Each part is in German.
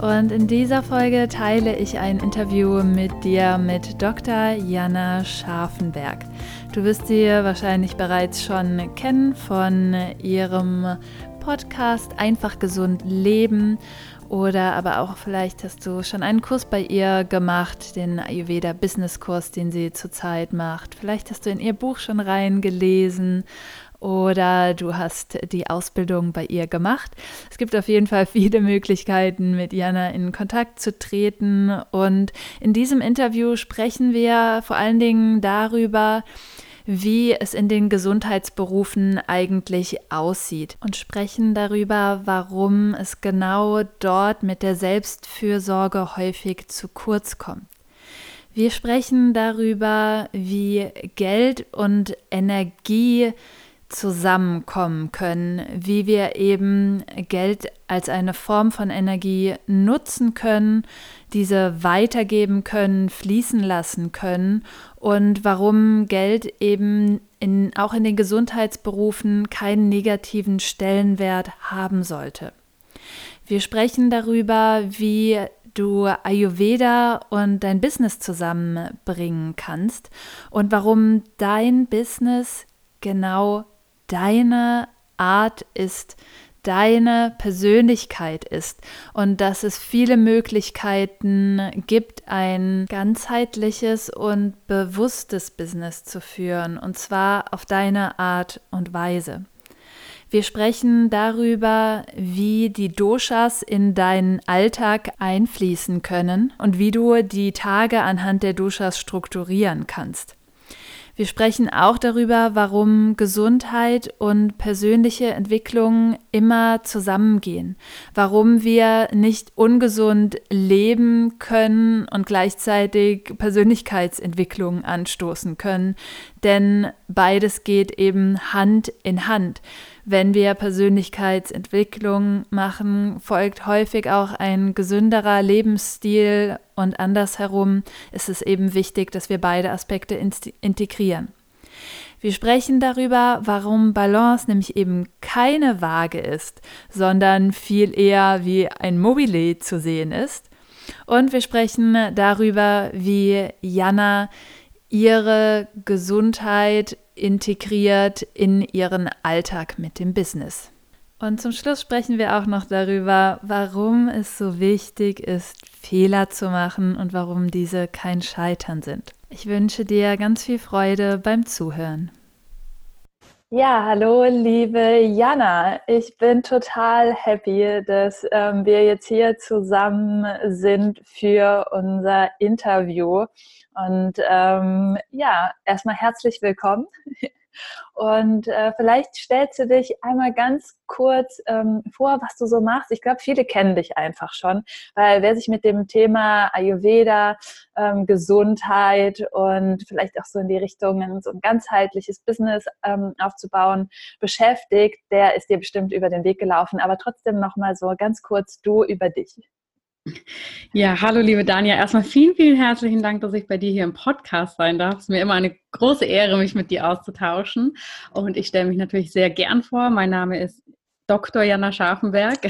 Und in dieser Folge teile ich ein Interview mit dir mit Dr. Jana Scharfenberg. Du wirst sie wahrscheinlich bereits schon kennen von ihrem Podcast Einfach gesund leben oder aber auch vielleicht hast du schon einen Kurs bei ihr gemacht, den Ayurveda Business Kurs, den sie zurzeit macht. Vielleicht hast du in ihr Buch schon reingelesen oder du hast die Ausbildung bei ihr gemacht. Es gibt auf jeden Fall viele Möglichkeiten, mit Jana in Kontakt zu treten. Und in diesem Interview sprechen wir vor allen Dingen darüber, wie es in den Gesundheitsberufen eigentlich aussieht und sprechen darüber, warum es genau dort mit der Selbstfürsorge häufig zu kurz kommt. Wir sprechen darüber, wie Geld und Energie zusammenkommen können, wie wir eben Geld als eine Form von Energie nutzen können, diese weitergeben können, fließen lassen können und warum Geld eben in, auch in den Gesundheitsberufen keinen negativen Stellenwert haben sollte. Wir sprechen darüber, wie du Ayurveda und dein Business zusammenbringen kannst und warum dein Business genau deine Art ist, deine Persönlichkeit ist und dass es viele Möglichkeiten gibt, ein ganzheitliches und bewusstes Business zu führen und zwar auf deine Art und Weise. Wir sprechen darüber, wie die Doshas in deinen Alltag einfließen können und wie du die Tage anhand der Doshas strukturieren kannst. Wir sprechen auch darüber, warum Gesundheit und persönliche Entwicklung immer zusammengehen, warum wir nicht ungesund leben können und gleichzeitig Persönlichkeitsentwicklung anstoßen können, denn beides geht eben Hand in Hand. Wenn wir Persönlichkeitsentwicklung machen, folgt häufig auch ein gesünderer Lebensstil und andersherum ist es eben wichtig, dass wir beide Aspekte integrieren. Wir sprechen darüber, warum Balance nämlich eben keine Waage ist, sondern viel eher wie ein Mobile zu sehen ist. Und wir sprechen darüber, wie Jana ihre Gesundheit integriert in ihren Alltag mit dem Business. Und zum Schluss sprechen wir auch noch darüber, warum es so wichtig ist, Fehler zu machen und warum diese kein Scheitern sind. Ich wünsche dir ganz viel Freude beim Zuhören. Ja, hallo, liebe Jana. Ich bin total happy, dass ähm, wir jetzt hier zusammen sind für unser Interview. Und ähm, ja, erstmal herzlich willkommen. Und äh, vielleicht stellst du dich einmal ganz kurz ähm, vor, was du so machst. Ich glaube, viele kennen dich einfach schon, weil wer sich mit dem Thema Ayurveda, ähm, Gesundheit und vielleicht auch so in die Richtung, so ein ganzheitliches Business ähm, aufzubauen, beschäftigt, der ist dir bestimmt über den Weg gelaufen. Aber trotzdem nochmal so ganz kurz du über dich. Ja, hallo liebe Dania. Erstmal vielen, vielen herzlichen Dank, dass ich bei dir hier im Podcast sein darf. Es ist mir immer eine große Ehre, mich mit dir auszutauschen. Und ich stelle mich natürlich sehr gern vor. Mein Name ist Dr. Jana Scharfenberg.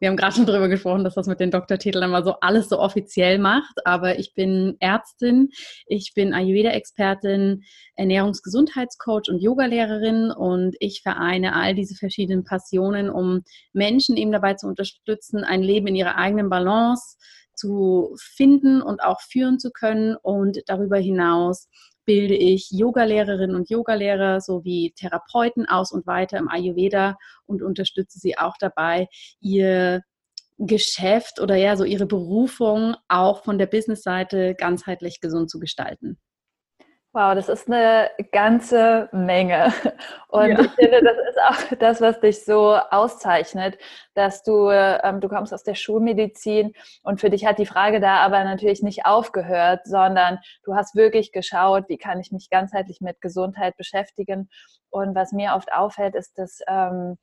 Wir haben gerade schon darüber gesprochen, dass das mit den Doktortiteln immer so alles so offiziell macht. Aber ich bin Ärztin, ich bin Ayurveda-Expertin, Ernährungsgesundheitscoach und Yogalehrerin und ich vereine all diese verschiedenen Passionen, um Menschen eben dabei zu unterstützen, ein Leben in ihrer eigenen Balance zu finden und auch führen zu können und darüber hinaus bilde ich Yogalehrerinnen und Yogalehrer sowie Therapeuten aus und weiter im Ayurveda und unterstütze sie auch dabei, ihr Geschäft oder ja, so ihre Berufung auch von der Businessseite ganzheitlich gesund zu gestalten. Wow, das ist eine ganze Menge. Und ja. ich finde, das ist auch das, was dich so auszeichnet, dass du, ähm, du kommst aus der Schulmedizin und für dich hat die Frage da aber natürlich nicht aufgehört, sondern du hast wirklich geschaut, wie kann ich mich ganzheitlich mit Gesundheit beschäftigen. Und was mir oft auffällt, ist, dass ähm,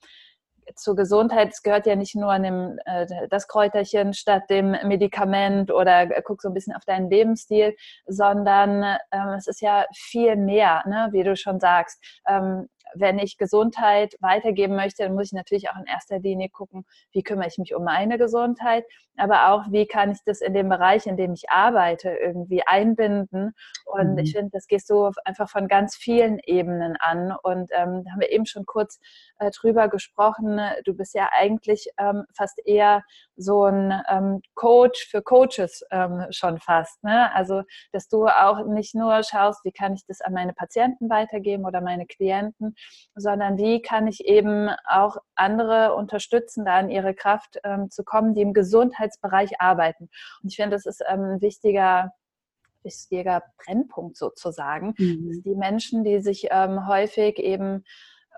zur Gesundheit, es gehört ja nicht nur an dem, äh, das Kräuterchen statt dem Medikament oder äh, guck so ein bisschen auf deinen Lebensstil, sondern ähm, es ist ja viel mehr, ne, wie du schon sagst. Ähm, wenn ich Gesundheit weitergeben möchte, dann muss ich natürlich auch in erster Linie gucken, wie kümmere ich mich um meine Gesundheit, aber auch, wie kann ich das in dem Bereich, in dem ich arbeite, irgendwie einbinden. Und mhm. ich finde, das gehst du einfach von ganz vielen Ebenen an. Und ähm, da haben wir eben schon kurz äh, drüber gesprochen. Du bist ja eigentlich ähm, fast eher so ein ähm, Coach für Coaches ähm, schon fast. Ne? Also, dass du auch nicht nur schaust, wie kann ich das an meine Patienten weitergeben oder meine Klienten, sondern wie kann ich eben auch andere unterstützen, da in ihre Kraft ähm, zu kommen, die im Gesundheitsbereich arbeiten. Und ich finde, das ist ähm, ein wichtiger wichtiger Brennpunkt sozusagen. Mhm. Die Menschen, die sich ähm, häufig eben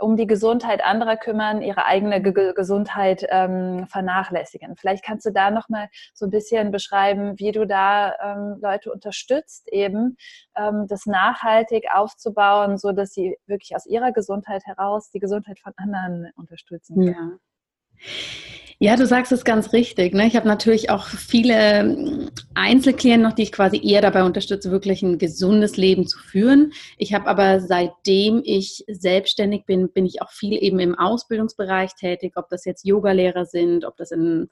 um die Gesundheit anderer kümmern, ihre eigene Ge Gesundheit ähm, vernachlässigen. Vielleicht kannst du da noch mal so ein bisschen beschreiben, wie du da ähm, Leute unterstützt, eben ähm, das nachhaltig aufzubauen, so dass sie wirklich aus ihrer Gesundheit heraus die Gesundheit von anderen unterstützen. Ja. Ja, du sagst es ganz richtig. Ne? Ich habe natürlich auch viele ähm, Einzelklienten noch, die ich quasi eher dabei unterstütze, wirklich ein gesundes Leben zu führen. Ich habe aber seitdem ich selbstständig bin, bin ich auch viel eben im Ausbildungsbereich tätig, ob das jetzt Yogalehrer sind, ob das im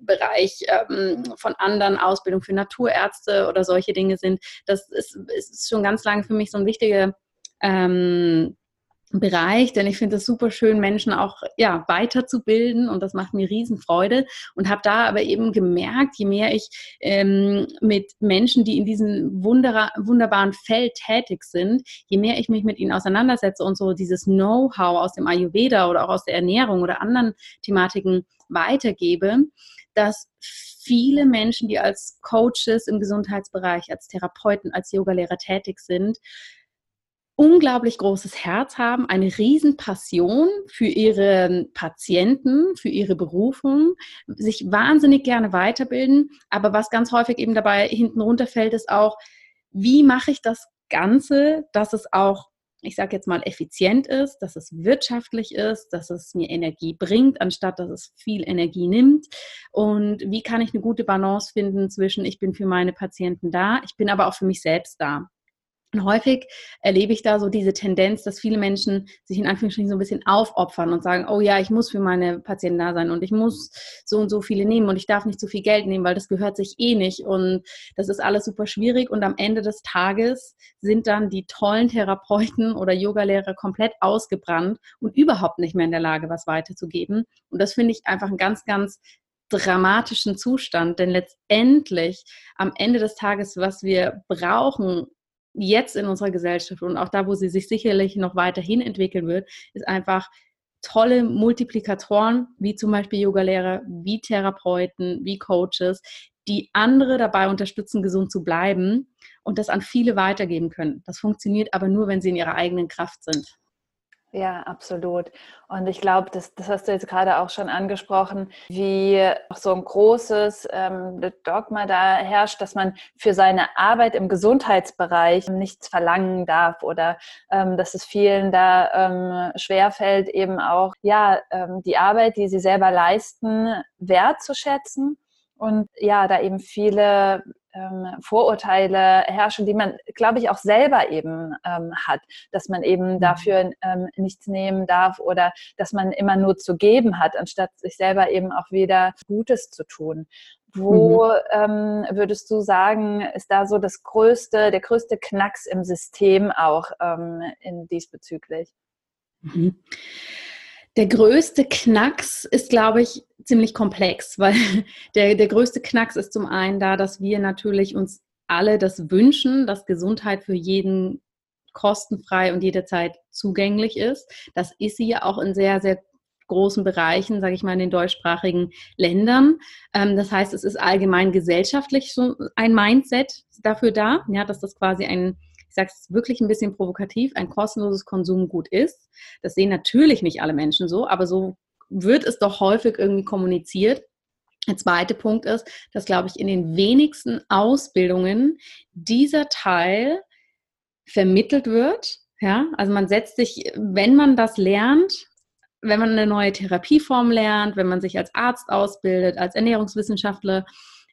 Bereich ähm, von anderen Ausbildung für Naturärzte oder solche Dinge sind. Das ist, ist schon ganz lange für mich so ein wichtiger ähm, Bereich, denn ich finde es super schön, Menschen auch ja, weiterzubilden und das macht mir Riesenfreude und habe da aber eben gemerkt, je mehr ich ähm, mit Menschen, die in diesem wunderbaren Feld tätig sind, je mehr ich mich mit ihnen auseinandersetze und so dieses Know-how aus dem Ayurveda oder auch aus der Ernährung oder anderen Thematiken weitergebe, dass viele Menschen, die als Coaches im Gesundheitsbereich, als Therapeuten, als Yogalehrer tätig sind, unglaublich großes Herz haben, eine Riesenpassion für ihre Patienten, für ihre Berufung, sich wahnsinnig gerne weiterbilden. Aber was ganz häufig eben dabei hinten runterfällt, ist auch, wie mache ich das Ganze, dass es auch, ich sage jetzt mal, effizient ist, dass es wirtschaftlich ist, dass es mir Energie bringt, anstatt dass es viel Energie nimmt. Und wie kann ich eine gute Balance finden zwischen, ich bin für meine Patienten da, ich bin aber auch für mich selbst da. Und häufig erlebe ich da so diese Tendenz, dass viele Menschen sich in Anführungsstrichen so ein bisschen aufopfern und sagen, oh ja, ich muss für meine Patienten da sein und ich muss so und so viele nehmen und ich darf nicht zu viel Geld nehmen, weil das gehört sich eh nicht und das ist alles super schwierig und am Ende des Tages sind dann die tollen Therapeuten oder Yogalehrer komplett ausgebrannt und überhaupt nicht mehr in der Lage, was weiterzugeben. Und das finde ich einfach einen ganz, ganz dramatischen Zustand, denn letztendlich am Ende des Tages, was wir brauchen, jetzt in unserer Gesellschaft und auch da, wo sie sich sicherlich noch weiterhin entwickeln wird, ist einfach tolle Multiplikatoren, wie zum Beispiel Yogalehrer, wie Therapeuten, wie Coaches, die andere dabei unterstützen, gesund zu bleiben und das an viele weitergeben können. Das funktioniert aber nur, wenn sie in ihrer eigenen Kraft sind. Ja, absolut. Und ich glaube, das, das hast du jetzt gerade auch schon angesprochen, wie so ein großes ähm, Dogma da herrscht, dass man für seine Arbeit im Gesundheitsbereich nichts verlangen darf oder ähm, dass es vielen da ähm, schwerfällt, eben auch ja ähm, die Arbeit, die sie selber leisten, wertzuschätzen und ja, da eben viele ähm, Vorurteile herrschen, die man, glaube ich, auch selber eben ähm, hat, dass man eben mhm. dafür ähm, nichts nehmen darf oder dass man immer nur zu geben hat, anstatt sich selber eben auch wieder Gutes zu tun. Wo mhm. ähm, würdest du sagen, ist da so das größte, der größte Knacks im System auch ähm, in diesbezüglich? Mhm. Der größte Knacks ist, glaube ich, ziemlich komplex, weil der, der größte Knacks ist zum einen da, dass wir natürlich uns alle das wünschen, dass Gesundheit für jeden kostenfrei und jederzeit zugänglich ist. Das ist sie ja auch in sehr, sehr großen Bereichen, sage ich mal, in den deutschsprachigen Ländern. Ähm, das heißt, es ist allgemein gesellschaftlich so ein Mindset dafür da, ja, dass das quasi ein ich sage es wirklich ein bisschen provokativ, ein kostenloses Konsumgut ist. Das sehen natürlich nicht alle Menschen so, aber so wird es doch häufig irgendwie kommuniziert. Der zweite Punkt ist, dass, glaube ich, in den wenigsten Ausbildungen dieser Teil vermittelt wird. Ja, also man setzt sich, wenn man das lernt, wenn man eine neue Therapieform lernt, wenn man sich als Arzt ausbildet, als Ernährungswissenschaftler,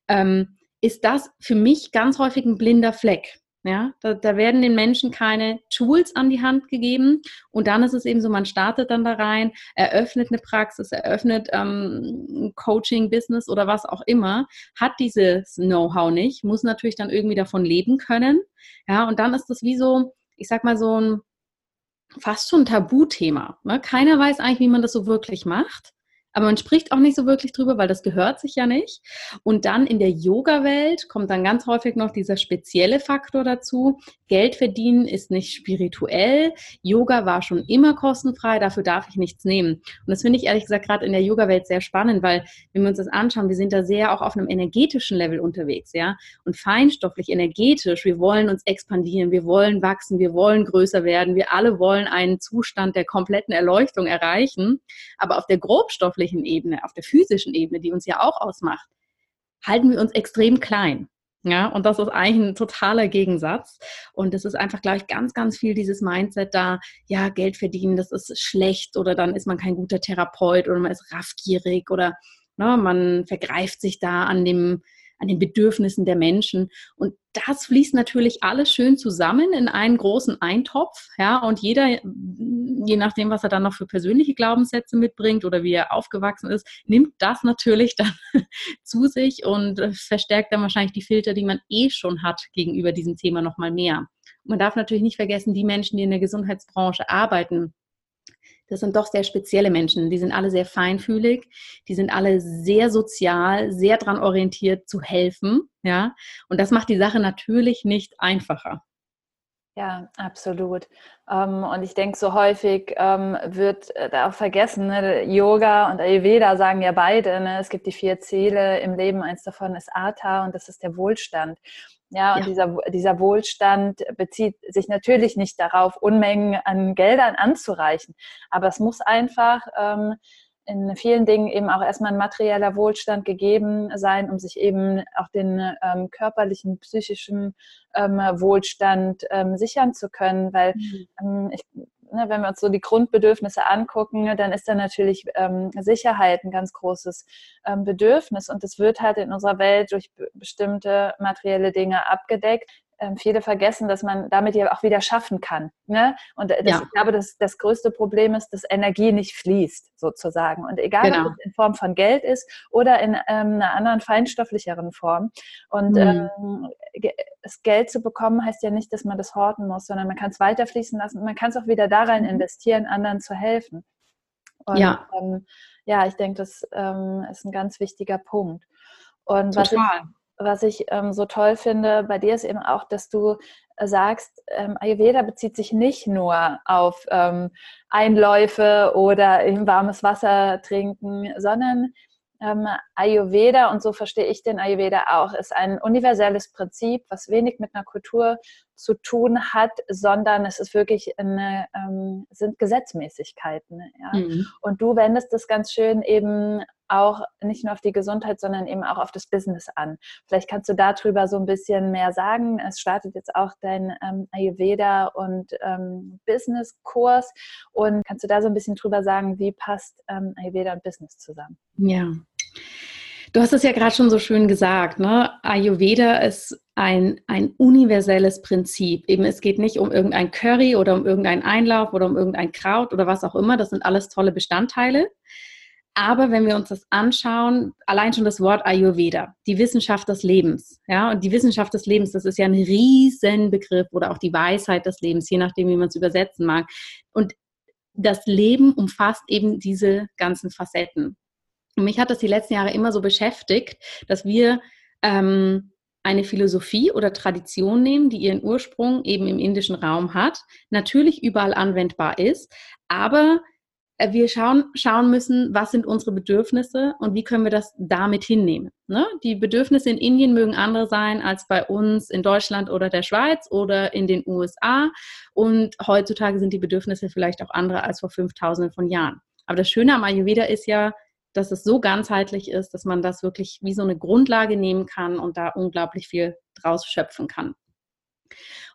ähm, ist das für mich ganz häufig ein blinder Fleck. Ja, da, da, werden den Menschen keine Tools an die Hand gegeben und dann ist es eben so, man startet dann da rein, eröffnet eine Praxis, eröffnet ähm, Coaching-Business oder was auch immer, hat dieses Know-how nicht, muss natürlich dann irgendwie davon leben können. Ja, und dann ist das wie so, ich sag mal so ein fast schon ein Tabuthema. Ne? Keiner weiß eigentlich, wie man das so wirklich macht. Aber man spricht auch nicht so wirklich drüber, weil das gehört sich ja nicht. Und dann in der Yoga-Welt kommt dann ganz häufig noch dieser spezielle Faktor dazu. Geld verdienen ist nicht spirituell. Yoga war schon immer kostenfrei, dafür darf ich nichts nehmen. Und das finde ich ehrlich gesagt gerade in der Yoga-Welt sehr spannend, weil wenn wir uns das anschauen, wir sind da sehr auch auf einem energetischen Level unterwegs, ja. Und feinstofflich, energetisch, wir wollen uns expandieren, wir wollen wachsen, wir wollen größer werden, wir alle wollen einen Zustand der kompletten Erleuchtung erreichen. Aber auf der grobstofflichen stofflichen Ebene, auf der physischen Ebene, die uns ja auch ausmacht, halten wir uns extrem klein. Ja, und das ist eigentlich ein totaler Gegensatz. Und es ist einfach, glaube ich, ganz, ganz viel dieses Mindset da, ja, Geld verdienen, das ist schlecht oder dann ist man kein guter Therapeut oder man ist raffgierig oder ne, man vergreift sich da an dem, an den Bedürfnissen der Menschen. Und das fließt natürlich alles schön zusammen in einen großen Eintopf. Ja, und jeder, je nachdem, was er dann noch für persönliche Glaubenssätze mitbringt oder wie er aufgewachsen ist, nimmt das natürlich dann zu sich und verstärkt dann wahrscheinlich die Filter, die man eh schon hat gegenüber diesem Thema nochmal mehr. man darf natürlich nicht vergessen, die Menschen, die in der Gesundheitsbranche arbeiten, das sind doch sehr spezielle Menschen. Die sind alle sehr feinfühlig, die sind alle sehr sozial, sehr daran orientiert zu helfen. Ja, und das macht die Sache natürlich nicht einfacher. Ja, absolut. Ähm, und ich denke, so häufig ähm, wird äh, da auch vergessen, ne? Yoga und Ayurveda sagen ja beide, ne? es gibt die vier Ziele im Leben, eins davon ist Atha und das ist der Wohlstand. Ja, und ja. Dieser, dieser Wohlstand bezieht sich natürlich nicht darauf, Unmengen an Geldern anzureichen, aber es muss einfach ähm, in vielen Dingen eben auch erstmal ein materieller Wohlstand gegeben sein, um sich eben auch den ähm, körperlichen, psychischen ähm, Wohlstand ähm, sichern zu können, weil mhm. Ähm, ich ne, wenn wir uns so die Grundbedürfnisse angucken, dann ist da natürlich ähm, Sicherheit ein ganz großes ähm, Bedürfnis. Und es wird halt in unserer Welt durch bestimmte materielle Dinge abgedeckt ähm, viele vergessen, dass man damit ja auch wieder schaffen kann. Ne? Und das, ja. ich glaube, das, das größte Problem ist, dass Energie nicht fließt, sozusagen. Und egal, genau. ob es in Form von Geld ist oder in ähm, einer anderen feinstofflicheren Form. Und mhm. ähm, das Geld zu bekommen, heißt ja nicht, dass man das horten muss, sondern man kann es weiterfließen lassen und man kann es auch wieder da rein mhm. investieren, anderen zu helfen. Und, ja. Ähm, ja, ich denke, das ähm, ist ein ganz wichtiger Punkt. Und Total. was ich was ich ähm, so toll finde bei dir ist eben auch, dass du äh, sagst, ähm, Ayurveda bezieht sich nicht nur auf ähm, Einläufe oder im warmes Wasser trinken, sondern ähm, Ayurveda, und so verstehe ich den Ayurveda auch, ist ein universelles Prinzip, was wenig mit einer Kultur zu tun hat, sondern es ist wirklich eine, ähm, sind Gesetzmäßigkeiten. Ja? Mhm. Und du wendest das ganz schön eben auch nicht nur auf die Gesundheit, sondern eben auch auf das Business an. Vielleicht kannst du darüber so ein bisschen mehr sagen. Es startet jetzt auch dein ähm, Ayurveda und ähm, Business-Kurs. Und kannst du da so ein bisschen drüber sagen, wie passt ähm, Ayurveda und Business zusammen? Ja. Du hast es ja gerade schon so schön gesagt, ne? Ayurveda ist ein, ein universelles Prinzip. Eben, es geht nicht um irgendein Curry oder um irgendeinen Einlauf oder um irgendein Kraut oder was auch immer. Das sind alles tolle Bestandteile. Aber wenn wir uns das anschauen, allein schon das Wort Ayurveda, die Wissenschaft des Lebens, ja, und die Wissenschaft des Lebens, das ist ja ein Riesenbegriff oder auch die Weisheit des Lebens, je nachdem, wie man es übersetzen mag. Und das Leben umfasst eben diese ganzen Facetten. Und mich hat das die letzten Jahre immer so beschäftigt, dass wir ähm, eine Philosophie oder Tradition nehmen, die ihren Ursprung eben im indischen Raum hat, natürlich überall anwendbar ist, aber wir schauen, schauen müssen, was sind unsere Bedürfnisse und wie können wir das damit hinnehmen. Ne? Die Bedürfnisse in Indien mögen andere sein als bei uns in Deutschland oder der Schweiz oder in den USA. Und heutzutage sind die Bedürfnisse vielleicht auch andere als vor 5000 von Jahren. Aber das Schöne am Ayurveda ist ja, dass es so ganzheitlich ist, dass man das wirklich wie so eine Grundlage nehmen kann und da unglaublich viel draus schöpfen kann.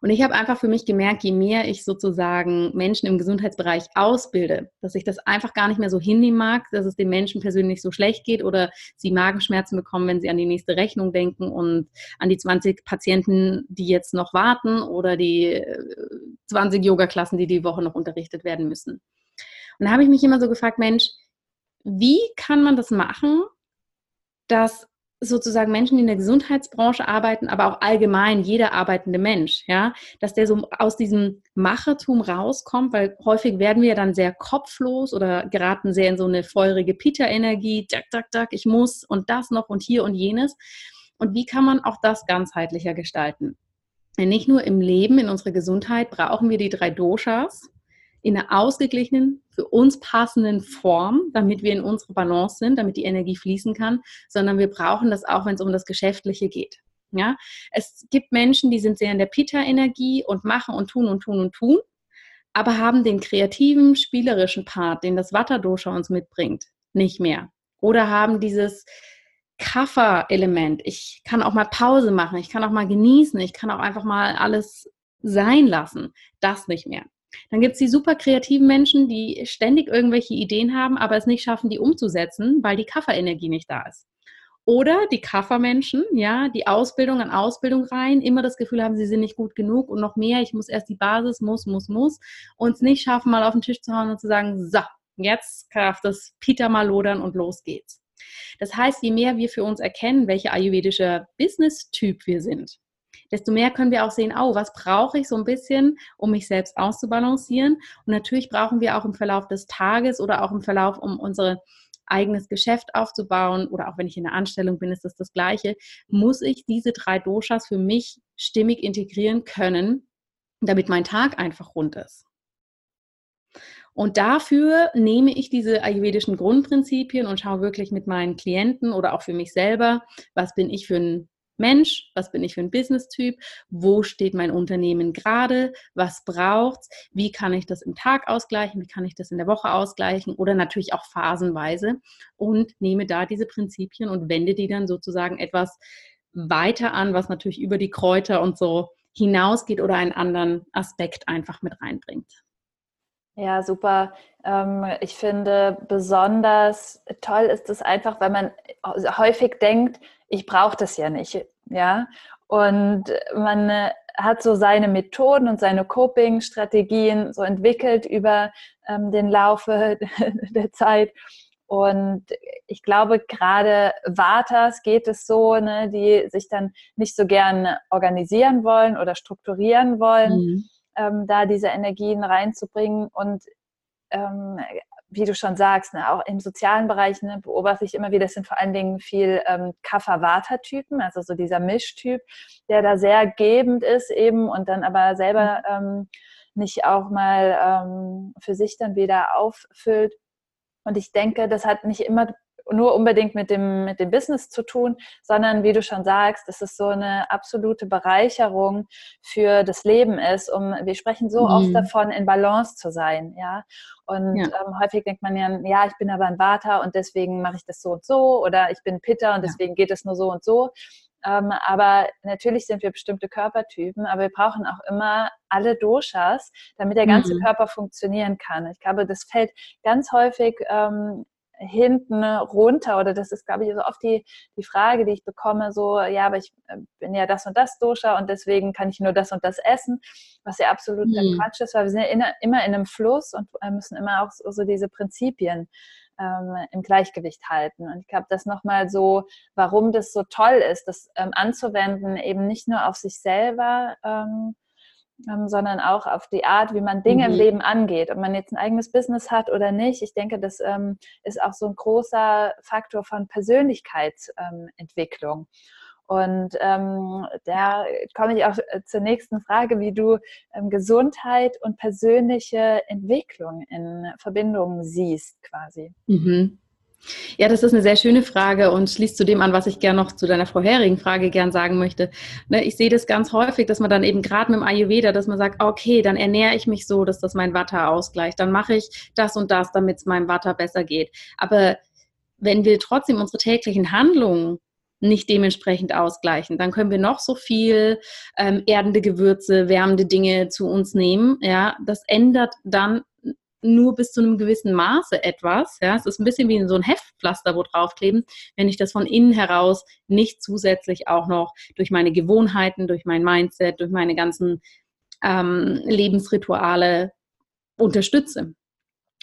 Und ich habe einfach für mich gemerkt, je mehr ich sozusagen Menschen im Gesundheitsbereich ausbilde, dass ich das einfach gar nicht mehr so hinnehmen mag, dass es den Menschen persönlich so schlecht geht oder sie Magenschmerzen bekommen, wenn sie an die nächste Rechnung denken und an die 20 Patienten, die jetzt noch warten oder die 20 äh, Yoga-Klassen, die die Woche noch unterrichtet werden müssen. Und da habe ich mich immer so gefragt, Mensch, wie kann man das machen, dass sozusagen Menschen, die in der Gesundheitsbranche arbeiten, aber auch allgemein jeder arbeitende Mensch, ja, dass der so aus diesem Machertum rauskommt, weil häufig werden wir dann sehr kopflos oder geraten sehr in so eine feurige Peter-Energie, tak, tak, tak, ich muss und das noch und hier und jenes. Und wie kann man auch das ganzheitlicher gestalten? Denn nicht nur im Leben, in unserer Gesundheit brauchen wir die drei Doshas, in einer ausgeglichenen, für uns passenden Form, damit wir in unsere Balance sind, damit die Energie fließen kann, sondern wir brauchen das auch, wenn es um das Geschäftliche geht. Ja, es gibt Menschen, die sind sehr in der Pita-Energie und machen und tun und tun und tun, aber haben den kreativen, spielerischen Part, den das Vata-Dosha uns mitbringt, nicht mehr. Oder haben dieses Kaffer-Element. Ich kann auch mal Pause machen, ich kann auch mal genießen, ich kann auch einfach mal alles sein lassen. Das nicht mehr. Dann gibt es die super kreativen Menschen, die ständig irgendwelche Ideen haben, aber es nicht schaffen, die umzusetzen, weil die Kafferenergie nicht da ist. Oder die Kaffermenschen, ja, die Ausbildung an Ausbildung rein, immer das Gefühl haben, sie sind nicht gut genug und noch mehr, ich muss erst die Basis, muss, muss, muss, und es nicht schaffen, mal auf den Tisch zu hauen und zu sagen, so, jetzt darf das Peter mal lodern und los geht's. Das heißt, je mehr wir für uns erkennen, welcher ayurvedische Business-Typ wir sind, desto mehr können wir auch sehen, oh, was brauche ich so ein bisschen, um mich selbst auszubalancieren. Und natürlich brauchen wir auch im Verlauf des Tages oder auch im Verlauf, um unser eigenes Geschäft aufzubauen oder auch wenn ich in der Anstellung bin, ist das das Gleiche, muss ich diese drei Doshas für mich stimmig integrieren können, damit mein Tag einfach rund ist. Und dafür nehme ich diese ayurvedischen Grundprinzipien und schaue wirklich mit meinen Klienten oder auch für mich selber, was bin ich für ein Mensch, was bin ich für ein Business-Typ, wo steht mein Unternehmen gerade, was braucht's, wie kann ich das im Tag ausgleichen, wie kann ich das in der Woche ausgleichen? Oder natürlich auch phasenweise und nehme da diese Prinzipien und wende die dann sozusagen etwas weiter an, was natürlich über die Kräuter und so hinausgeht oder einen anderen Aspekt einfach mit reinbringt. Ja, super. Ähm, ich finde besonders toll ist es einfach, weil man häufig denkt, ich brauche das ja nicht, ja. Und man äh, hat so seine Methoden und seine Coping-Strategien so entwickelt über ähm, den Laufe der Zeit. Und ich glaube, gerade Vatas geht es so, ne, die sich dann nicht so gern organisieren wollen oder strukturieren wollen. Mhm ähm, da diese Energien reinzubringen. Und ähm, wie du schon sagst, ne, auch im sozialen Bereich ne, beobachte ich immer wieder, das sind vor allen Dingen viel ähm, Kapha-Vata-Typen, also so dieser Mischtyp, der da sehr gebend ist eben und dann aber selber mhm. ähm, nicht auch mal ähm, für sich dann wieder auffüllt. Und ich denke, das hat nicht immer nur unbedingt mit dem, mit dem Business zu tun, sondern wie du schon sagst, dass es so eine absolute Bereicherung für das Leben ist. Um, wir sprechen so mhm. oft davon, in Balance zu sein, ja. Und ja. Ähm, häufig denkt man ja, ja, ich bin aber ein Vata und deswegen mache ich das so und so oder ich bin Pitta und deswegen ja. geht es nur so und so. Ähm, aber natürlich sind wir bestimmte Körpertypen, aber wir brauchen auch immer alle Doshas, damit der ganze mhm. Körper funktionieren kann. Ich glaube, das fällt ganz häufig ähm, hinten runter oder das ist, glaube ich, so oft die, die Frage, die ich bekomme, so, ja, aber ich äh, bin ja das und das Dosha und deswegen kann ich nur das und das essen, was ja absolut mhm. Quatsch ist, weil wir sind ja in, immer in einem Fluss und äh, müssen immer auch so, so diese Prinzipien ähm, im Gleichgewicht halten. Und ich glaube, das nochmal so, warum das so toll ist, das ähm, anzuwenden, eben nicht nur auf sich selber, ähm, ähm, sondern auch auf die Art, wie man Dinge mhm. im Leben angeht. Ob man jetzt ein eigenes Business hat oder nicht. Ich denke, das ähm, ist auch so ein großer Faktor von Persönlichkeitsentwicklung. Und ähm, da komme ich auch äh, zur nächsten Frage, wie du ähm, Gesundheit und persönliche Entwicklung in Verbindung siehst, quasi. Mhm. Ja, das ist eine sehr schöne Frage und schließt zu dem an, was ich gerne noch zu deiner vorherigen Frage gern sagen möchte. Ne, ich sehe das ganz häufig, dass man dann eben gerade mit dem Ayurveda, dass man sagt, okay, dann ernähre ich mich so, dass das mein Watter ausgleicht. Dann mache ich das und das, damit es meinem Watter besser geht. Aber wenn wir trotzdem unsere täglichen Handlungen nicht dementsprechend ausgleichen. Dann können wir noch so viel ähm, erdende Gewürze, wärmende Dinge zu uns nehmen. Ja, das ändert dann nur bis zu einem gewissen Maße etwas. Ja, es ist ein bisschen wie so ein Heftpflaster, wo draufkleben, wenn ich das von innen heraus nicht zusätzlich auch noch durch meine Gewohnheiten, durch mein Mindset, durch meine ganzen ähm, Lebensrituale unterstütze.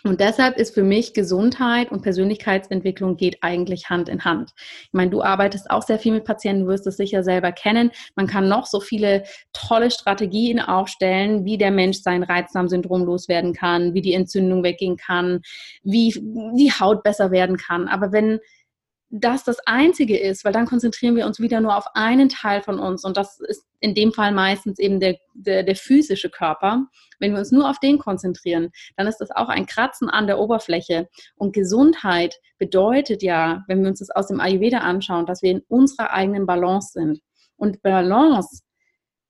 Und deshalb ist für mich Gesundheit und Persönlichkeitsentwicklung geht eigentlich Hand in Hand. Ich meine, du arbeitest auch sehr viel mit Patienten, du wirst es sicher selber kennen. Man kann noch so viele tolle Strategien aufstellen, wie der Mensch sein Reizdarmsyndrom loswerden kann, wie die Entzündung weggehen kann, wie die Haut besser werden kann. Aber wenn das das Einzige ist, weil dann konzentrieren wir uns wieder nur auf einen Teil von uns und das ist in dem Fall meistens eben der, der, der, physische Körper. Wenn wir uns nur auf den konzentrieren, dann ist das auch ein Kratzen an der Oberfläche. Und Gesundheit bedeutet ja, wenn wir uns das aus dem Ayurveda anschauen, dass wir in unserer eigenen Balance sind. Und Balance